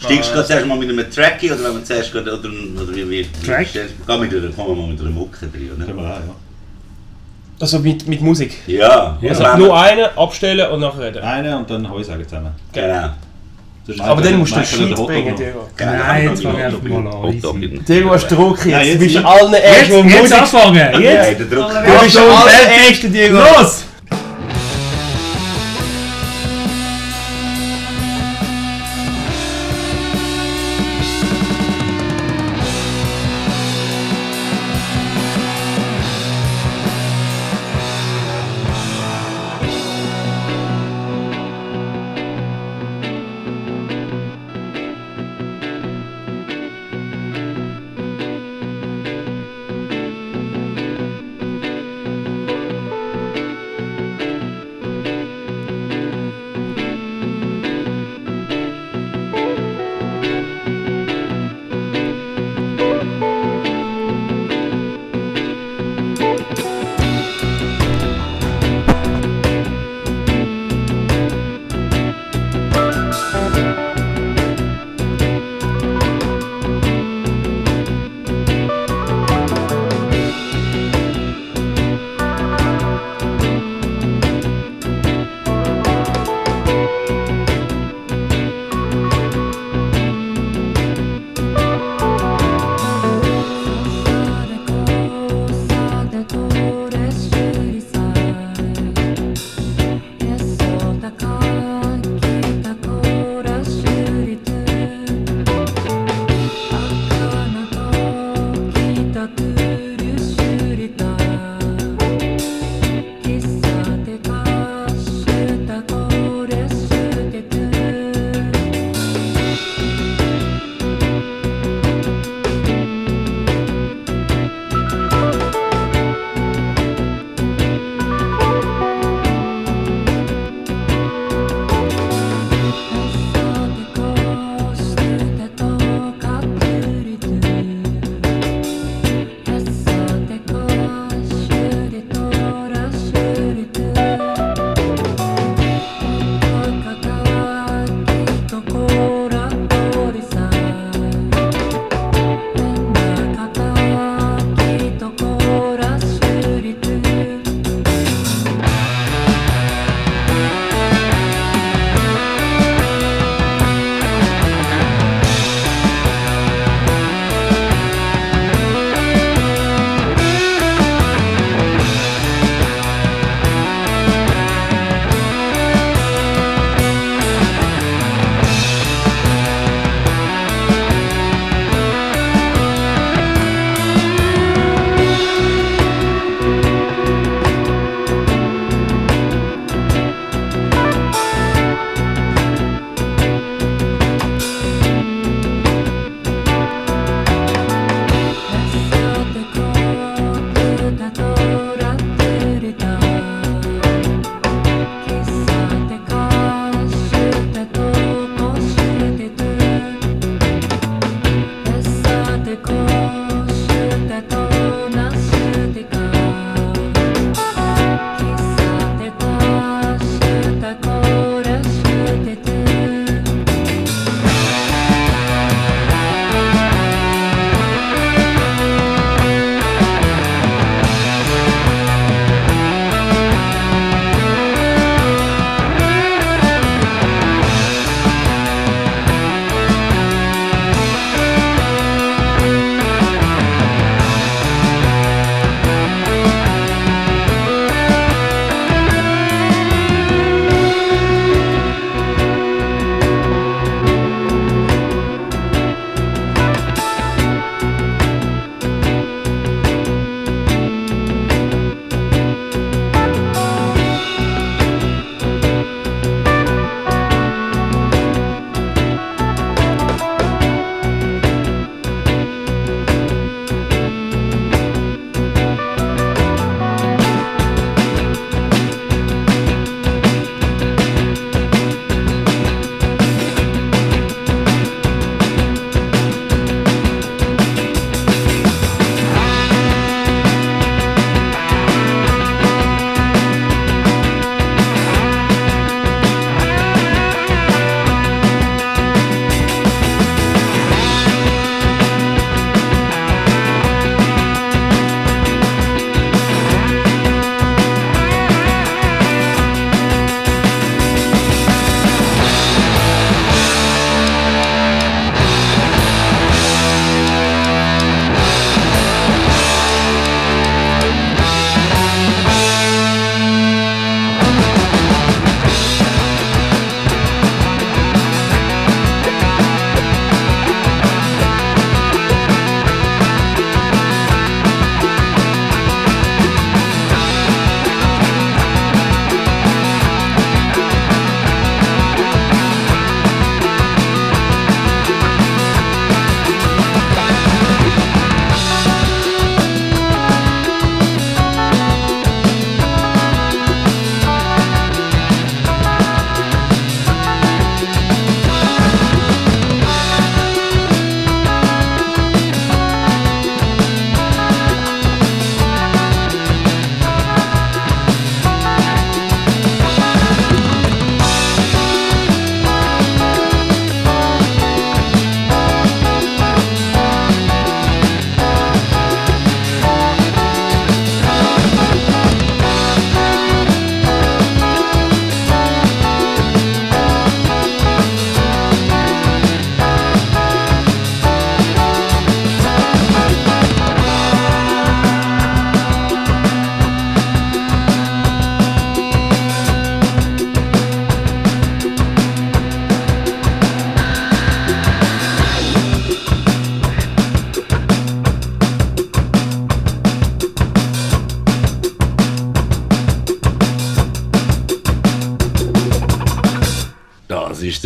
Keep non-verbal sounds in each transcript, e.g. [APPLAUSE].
Steigst du gerade zuerst mal mit einem Tracky oder wenn man zuerst gerade, oder, oder wie, wie, Track? Geh mit einer, kommen wir mal mit einer Mucke drin, Können oder? wir auch, ja. Also mit, mit Musik. Ja, Also wenn nur wir- einen abstellen und nachher reden. Einen und dann Heu sagen zusammen. Genau. Aber dann musst du Shit bringen. Diego. Genau, Nein, jetzt fang wir einfach mal an, Diego hast Druck jetzt. Ja, jetzt du bist allen erst, wo jetzt Musik... anfangen! Ja, Jetzt! der Druck. Du bist allen Erste, Diego. Los!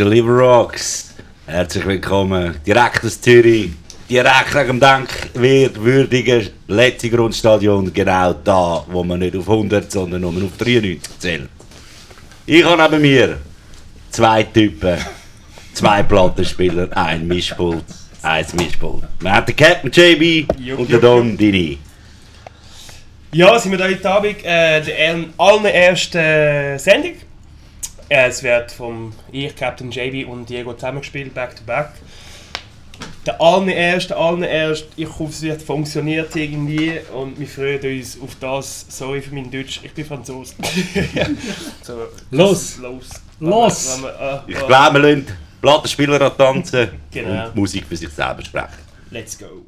Ist der Liver Rocks. Herzlich willkommen. Direkt aus Zürich. Direkt nach dem denkwürdigen letzten Grundstadion. Genau da, wo man nicht auf 100, sondern nur auf 93 zählt. Ich habe neben mir zwei Typen, zwei [LAUGHS] Plattenspieler, ein Mischpult, ein Mischpult. Wir haben den Captain JB Jupp, und den Don Dini. Ja, sind wir heute Abend äh, der allerersten äh, Sendung. Äh, es wird vom ich, Captain JB und Diego zusammengespielt, back to back. Der allererste, allererste, ich hoffe es wird funktioniert irgendwie und wir freuen uns auf das. Sorry für mein Deutsch, ich bin Franzose. [LAUGHS] so, Los. Los! Los. Wenn wir- äh, Ich äh, glaube, wir lassen Plattenspieler an tanzen Genau. und Musik für sich selber sprechen. Let's go!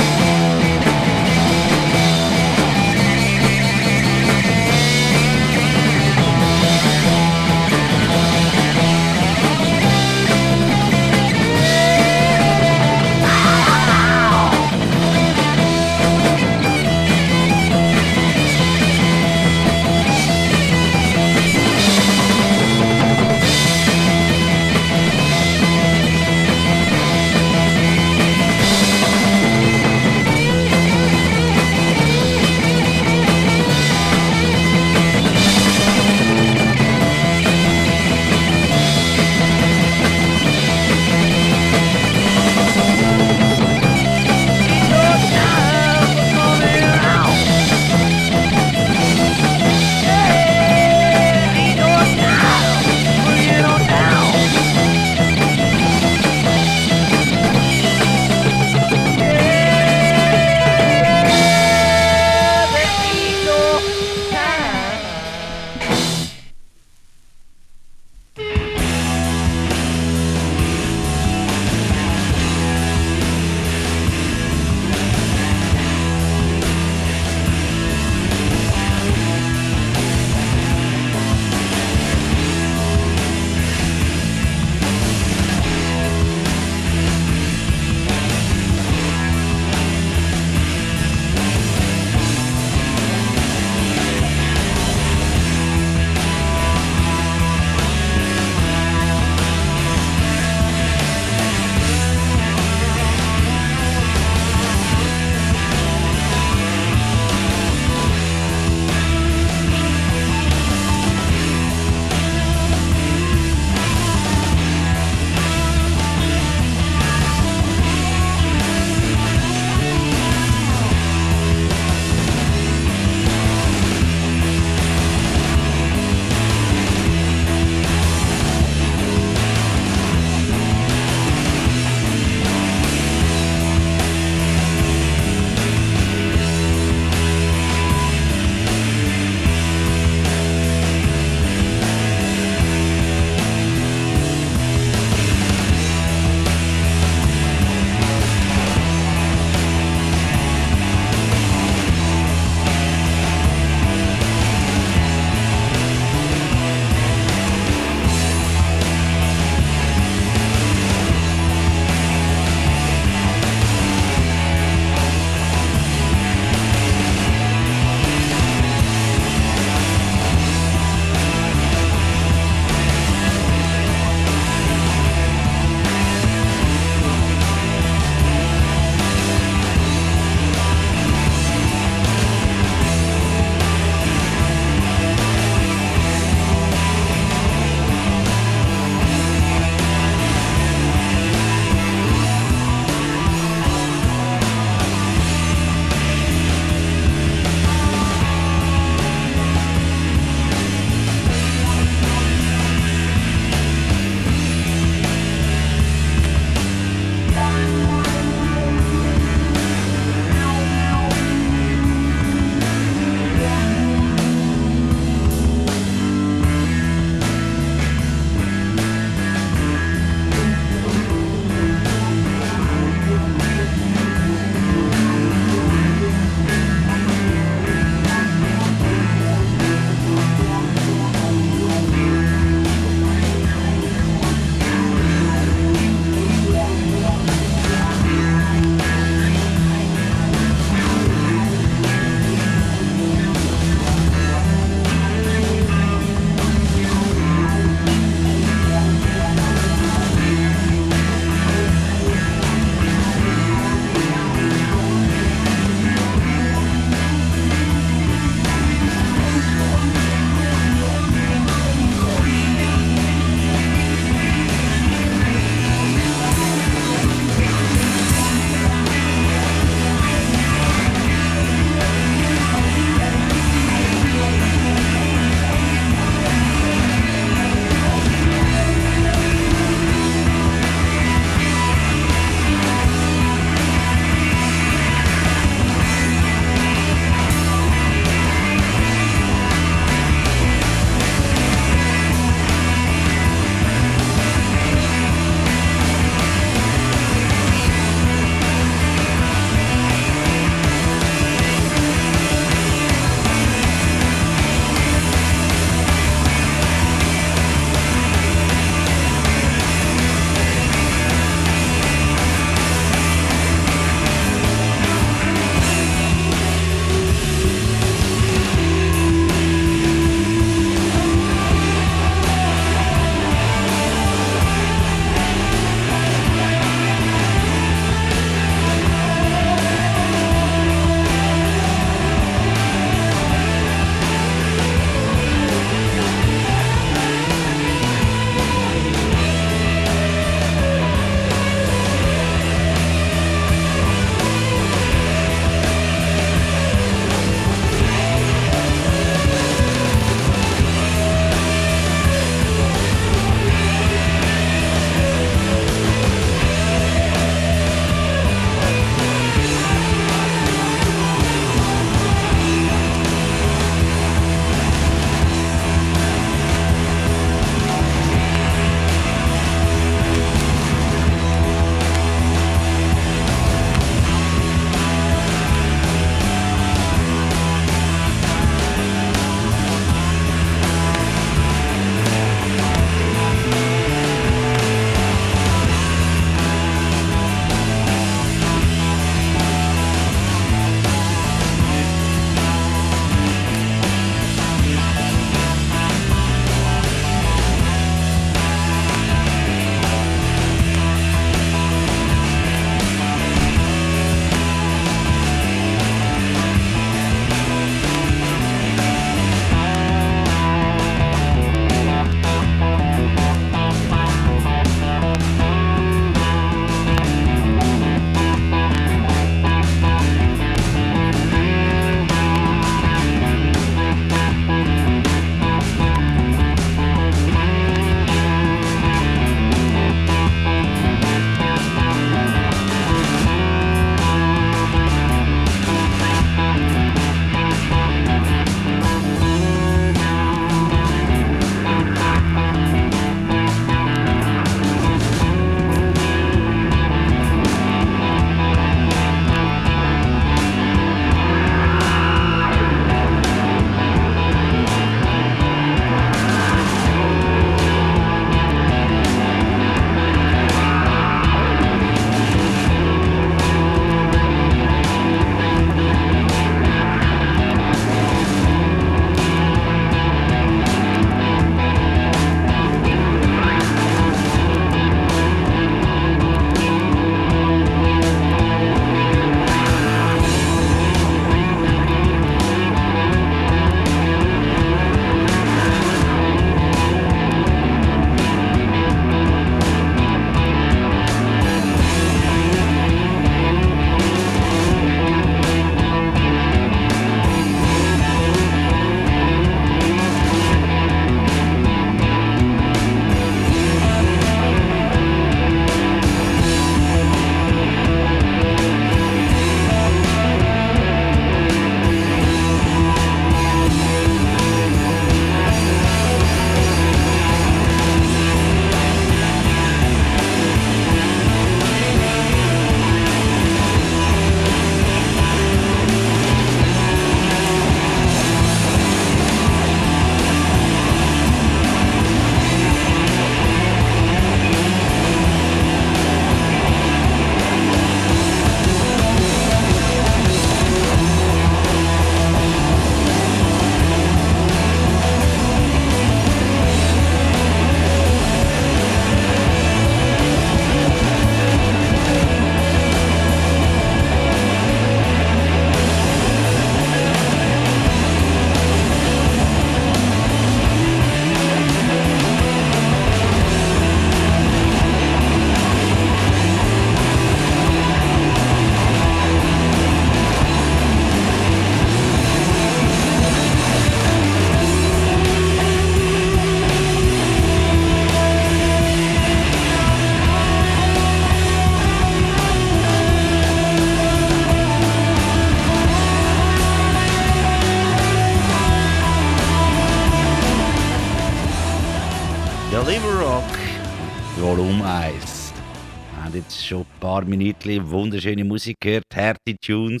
Schon ein paar Minuten wunderschöne Musik gehört, harte Tunes,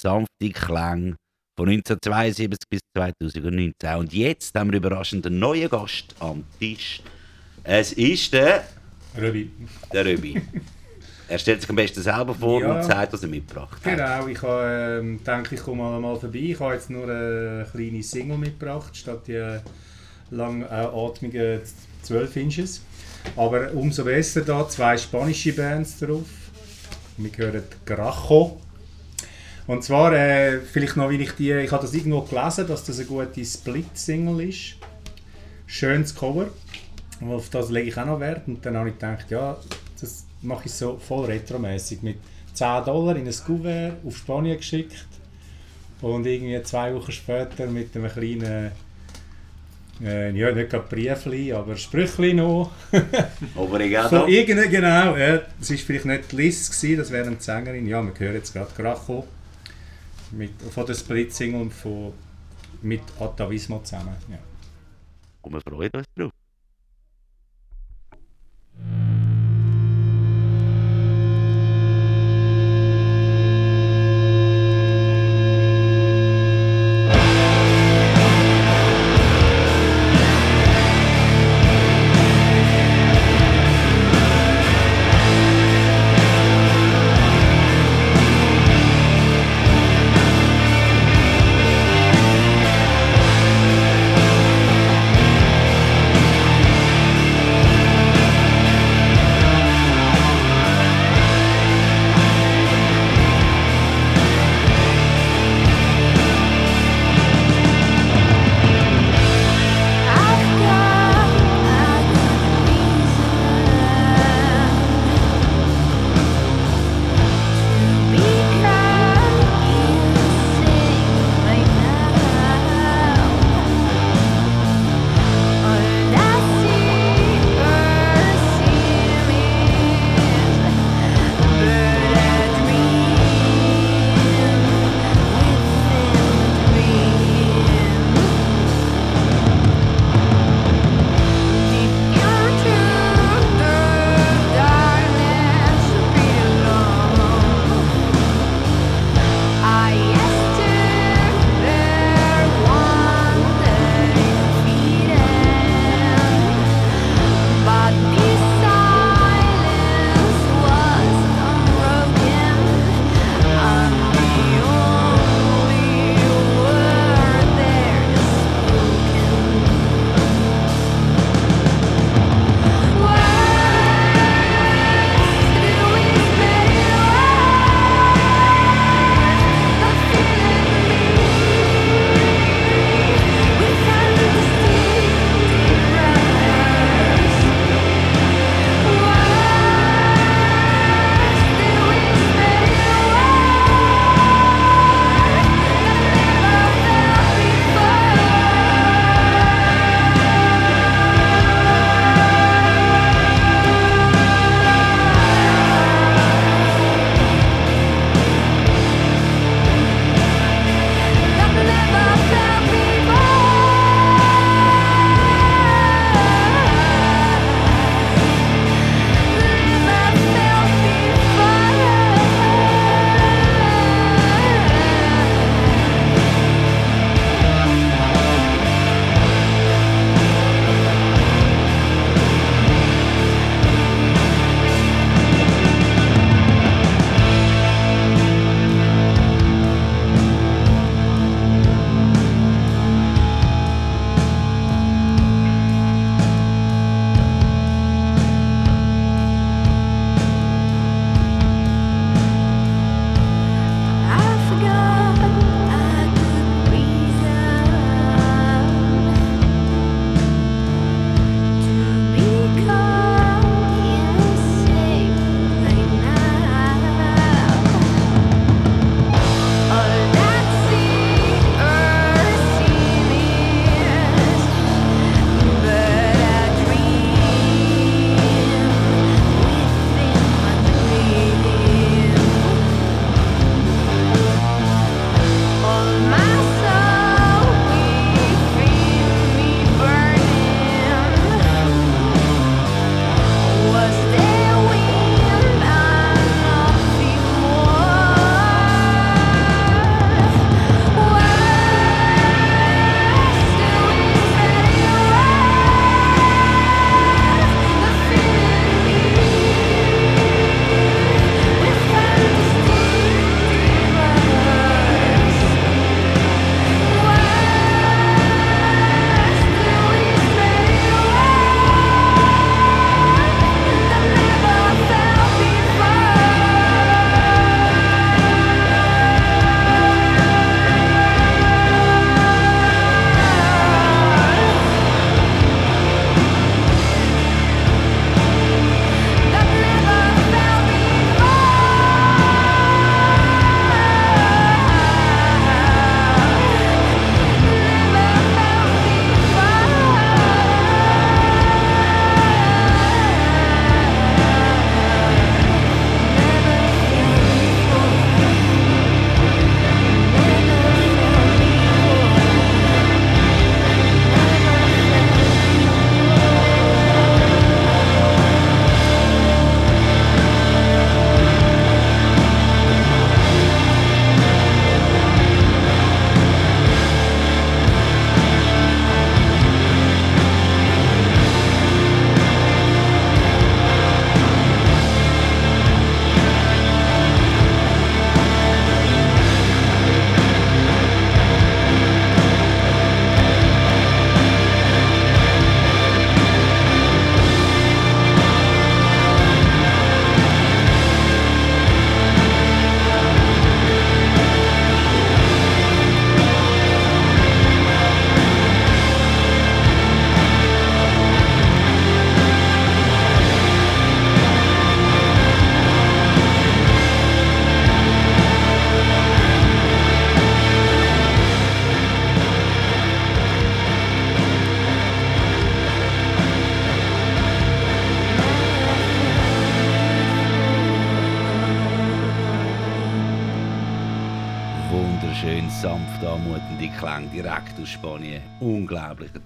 sanfte Klänge von 1972 bis 2019. Und jetzt haben wir überraschend einen neuen Gast am Tisch. Es ist der, Röbi. der Röbi. er stellt sich am besten selber vor Ja. und sagt, was er mitgebracht hat. Genau, ich habe ähm, gedacht, ich komme mal, mal vorbei. Ich habe jetzt nur eine kleine Single mitgebracht, statt die äh, langatmigen 12 Inches. Aber umso besser da, zwei spanische Bands drauf. Wir hören Gracho. Und zwar, äh, vielleicht noch, weil ich die, ich habe das irgendwo gelesen, dass das eine gute Split-Single ist. Schönes Cover. Und auf das lege ich auch noch Wert. Und dann habe ich gedacht, ja, das mache ich so voll retromäßig mit 10 Dollar in ein Kuvert auf Spanien geschickt. Und irgendwie zwei Wochen später mit einem kleinen, äh, ja, nicht gerade Briefli, aber Sprüchli noch. [LAUGHS] Obrigado. Von irgendeinem, genau, ja, das war vielleicht nicht Liz, gewesen, das wäre eine Sängerin. Ja, wir hören jetzt gerade Gracho mit, von der Split-Single von, mit Atavismo zusammen. Ja. Und wir freuen uns drauf.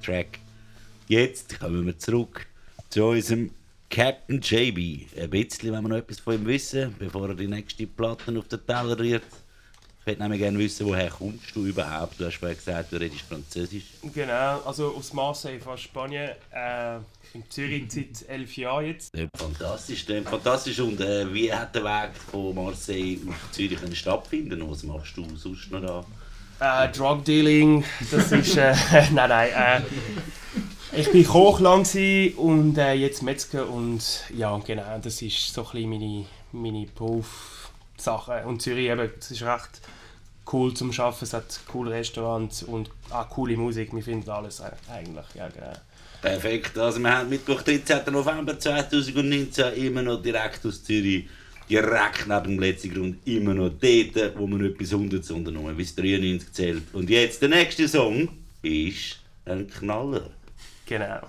Track. Jetzt kommen wir zurück zu unserem Captain JB. Ein bisschen, wenn wir noch etwas von ihm wissen, bevor er die nächste Platte auf den Teller rührt. Ich würde nämlich gerne wissen, woher kommst du überhaupt? Du hast vorhin gesagt, du redest Französisch. Genau, also aus Marseille von Spanien. Äh, in Zürich seit elf Jahren jetzt. Klingt Fantastisch, fantastisch. Und äh, wie hat der Weg von Marseille auf Zürich stattfinden? Was machst du sonst noch da? Äh, Drug Dealing, das ist. Äh, [LAUGHS] nein, nein. Äh, ich bin Koch lang und äh, jetzt Metzger und ja, genau, das ist so ein meine, meine Berufssache. Und Zürich eben, das ist recht cool zum Arbeiten, es hat coole Restaurants und auch coole Musik, wir finden alles eigentlich, ja genau. Perfekt, also wir haben Mittwoch 13. November 2019 immer noch direkt aus Zürich, direkt neben dem letzten Grund, immer noch dort, wo man bis 100, sondern nur bis 93 zählt. Und jetzt der nächste Song ist ein Knaller. Genau.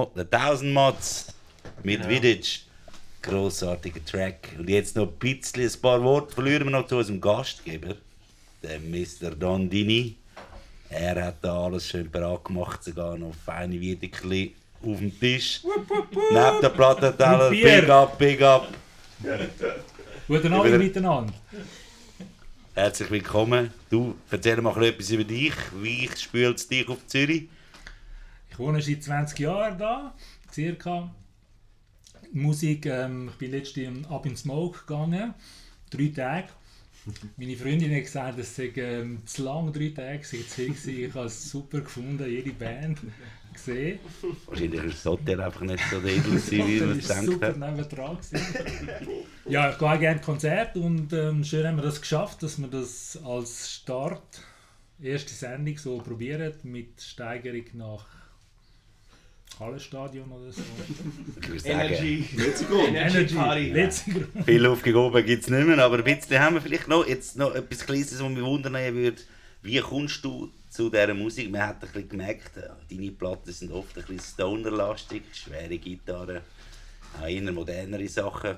1000, Mo der 1000 Mods mit Genau. Vidic. Grossartiger Track. Und jetzt noch ein bisschen, ein paar Worte verlieren wir noch zu unserem Gastgeber, dem Mr. Dondini. Er hat da alles schön bereit gemacht, sogar noch feine Wiedekerli auf dem Tisch. Neben der Plattenteller, big up, big up. Guten Abend miteinander. Herzlich willkommen. Du, erzähl mal ein bisschen etwas über dich. Wie spült es dich auf Zürich? Ich wohne seit 20 Jahren da, circa. Musik, ähm, ich bin letztes Jahr ab in Smoke gegangen, drei Tage. Meine Freundin hat gesagt, es sei ähm, zu lang, drei Tage, gewesen. Ich habe es super gefunden, jede Band gesehen. Wahrscheinlich ist das Hotel einfach nicht so edel, wie man es Das war gedacht super nebendran. ja, ich gehe gerne Konzert und ähm, schön haben wir das geschafft, dass wir das als Start, erste Sendung so probieren, mit Steigerung nach Hallenstadion oder so. Ich würde sagen, Energy. Let's go! Energy Party. Let's go. viel aufgehoben gibt es nicht mehr, aber ein bisschen haben wir vielleicht noch, jetzt noch etwas Kleines, was mich wundern würde. Wie kommst du zu dieser Musik? Man hat ein bisschen gemerkt, äh, deine Platten sind oft ein bisschen stonerlastig, schwere Gitarren, auch eher modernere Sachen.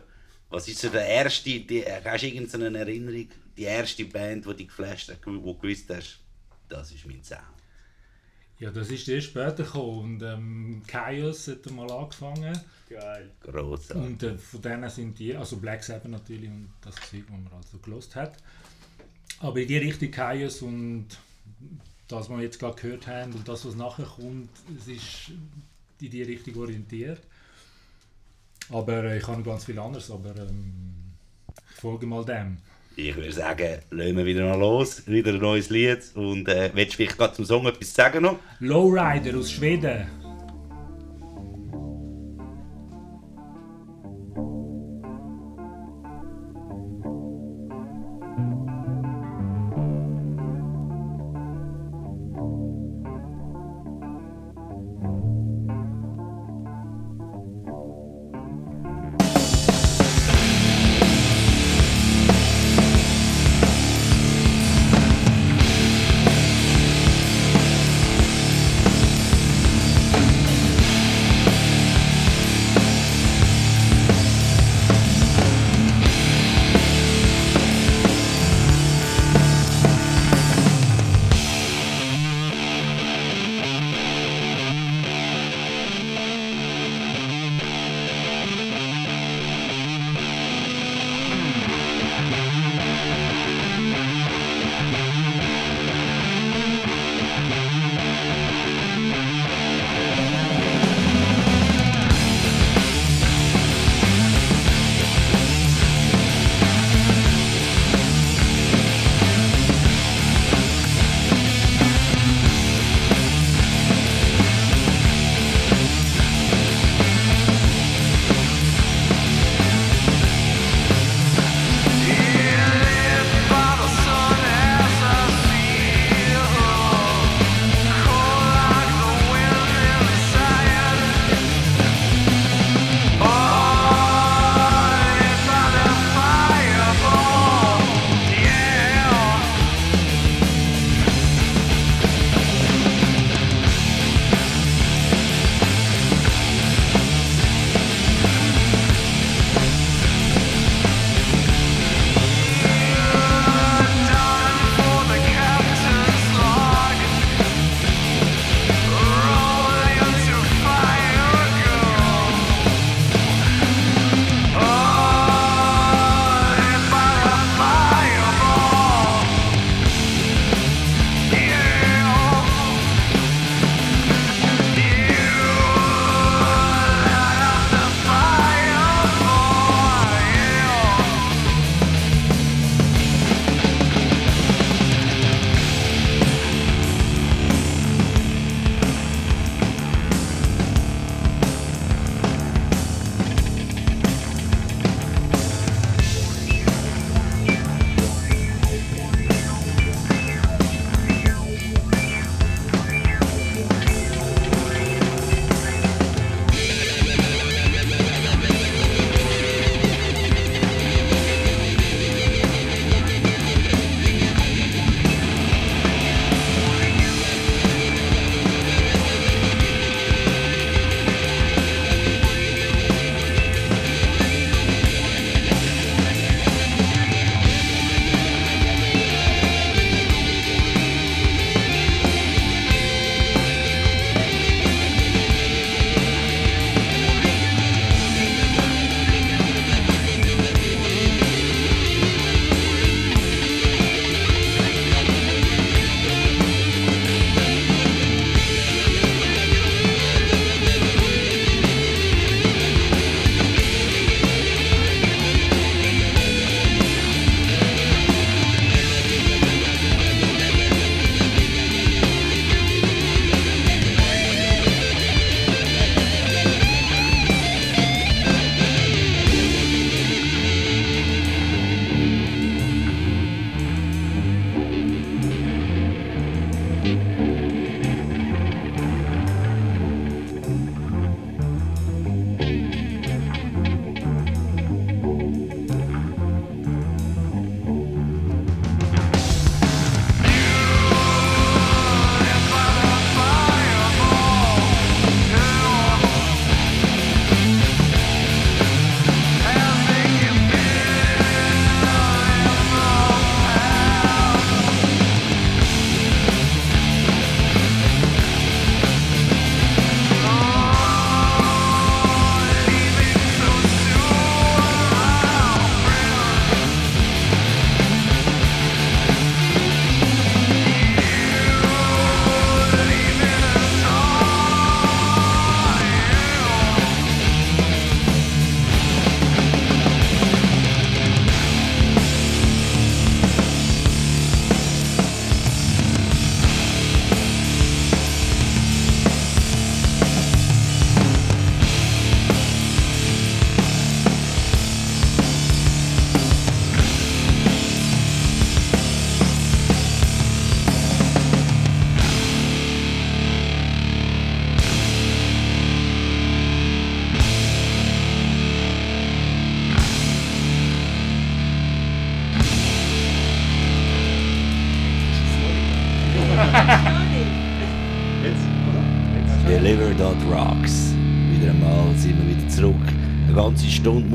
Was ist so der erste, die, äh, hast du irgendeine Erinnerung, die erste Band, die dich geflasht hat, wo du gewusst hast, das ist mein Sound? Ja, das ist erst später gekommen und ähm, Chaos hat mal angefangen Geil. Grossartig. und äh, von denen sind die, also Black Sabbath natürlich und das Zeug, was man also gelost hat. Aber in die Richtung Chaos und das, was wir jetzt gerade gehört haben und das, was nachher kommt, es ist in die Richtung orientiert. Aber äh, ich habe noch ganz viel anderes, aber ähm, ich folge mal dem. Ich würde sagen, lassen wir wieder mal los, wieder ein neues Lied. Und äh, willst du vielleicht gerade zum Song etwas sagen noch? Lowrider aus Schweden.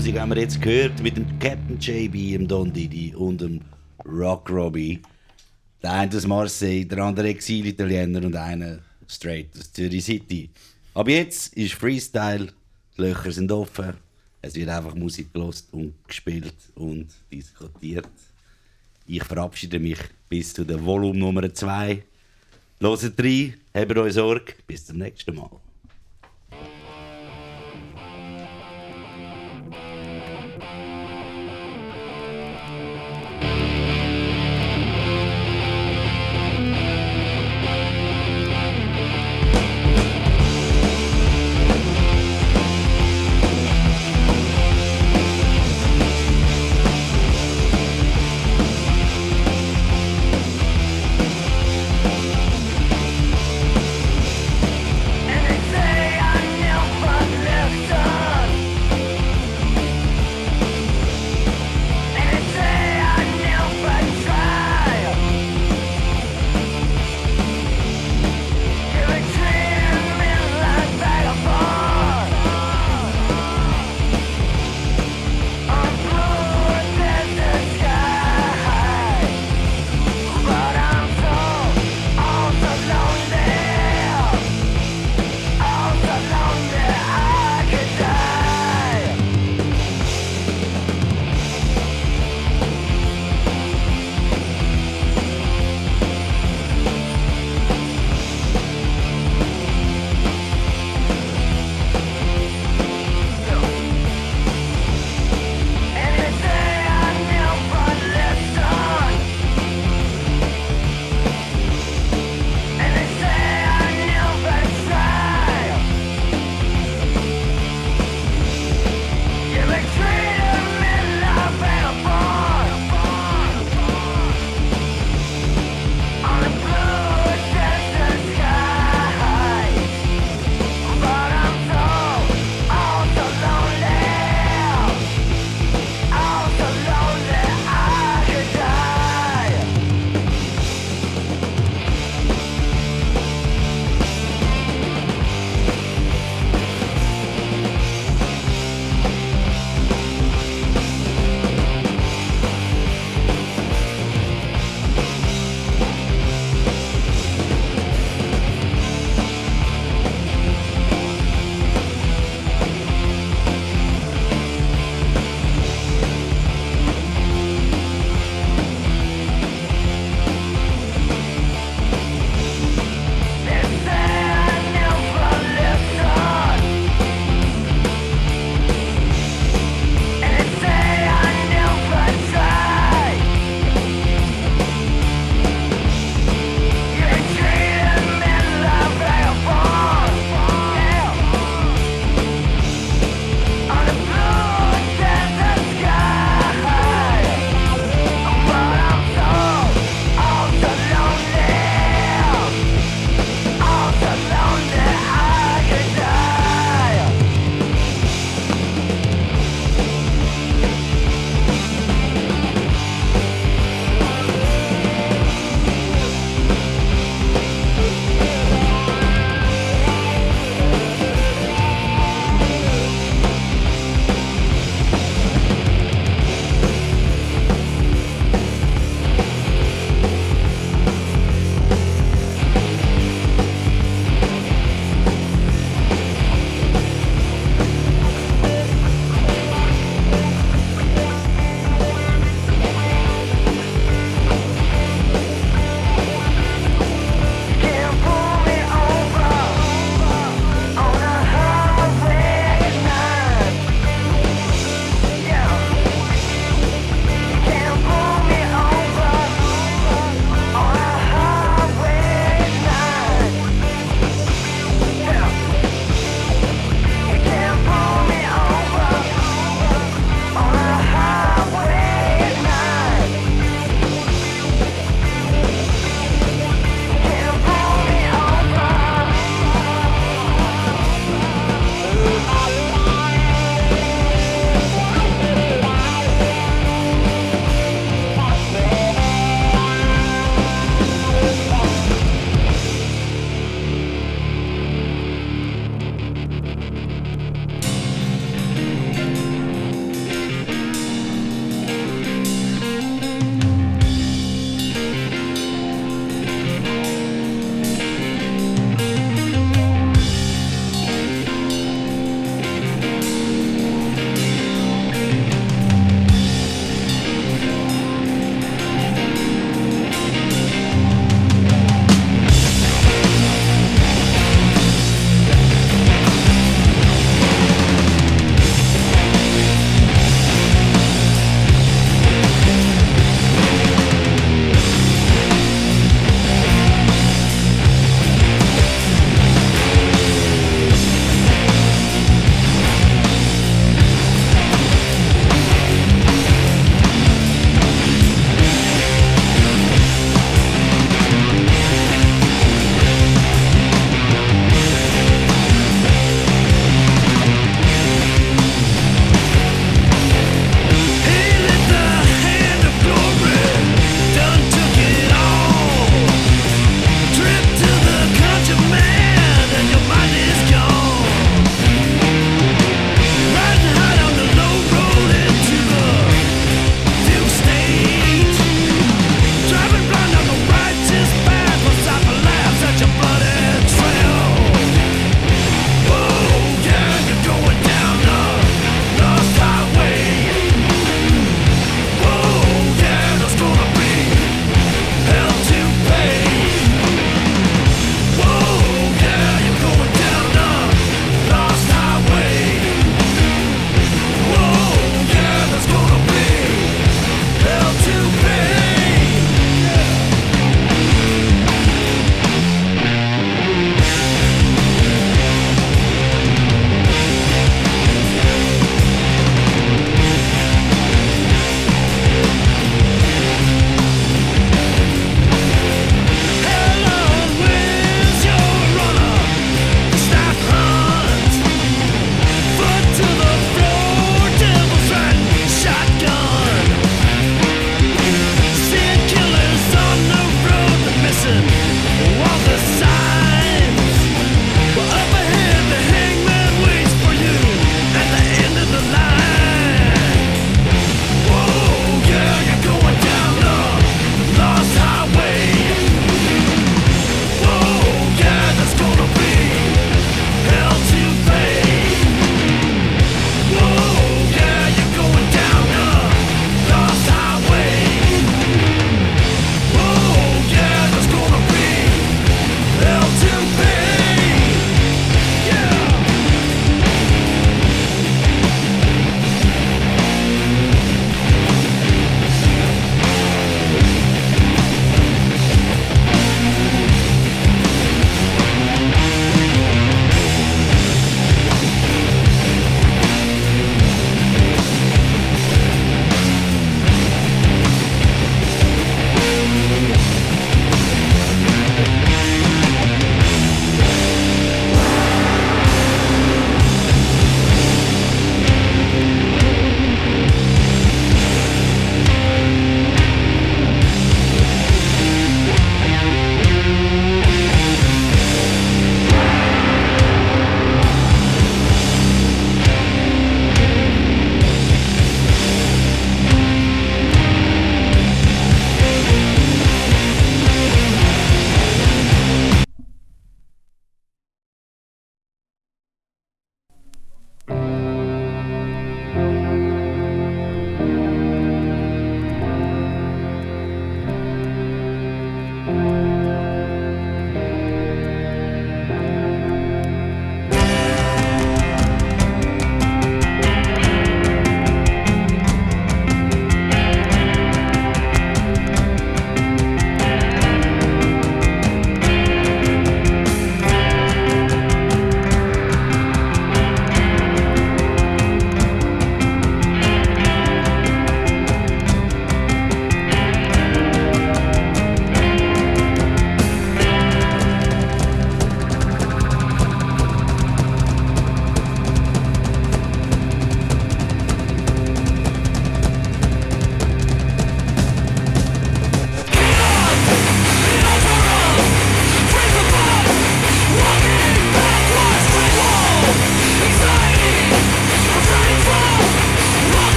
Musik haben wir jetzt gehört mit dem Captain JB, dem Don Didi und dem Rock Robbie. Der eine aus Marseille, der andere Exil-Italiener und einer straight aus Zürich City. Aber jetzt ist Freestyle, die Löcher sind offen. Es wird einfach Musik gelost und gespielt und diskutiert. Ich verabschiede mich bis zu der Volume Nummer 2. Hört rein, habt euch Sorge. Bis zum nächsten Mal.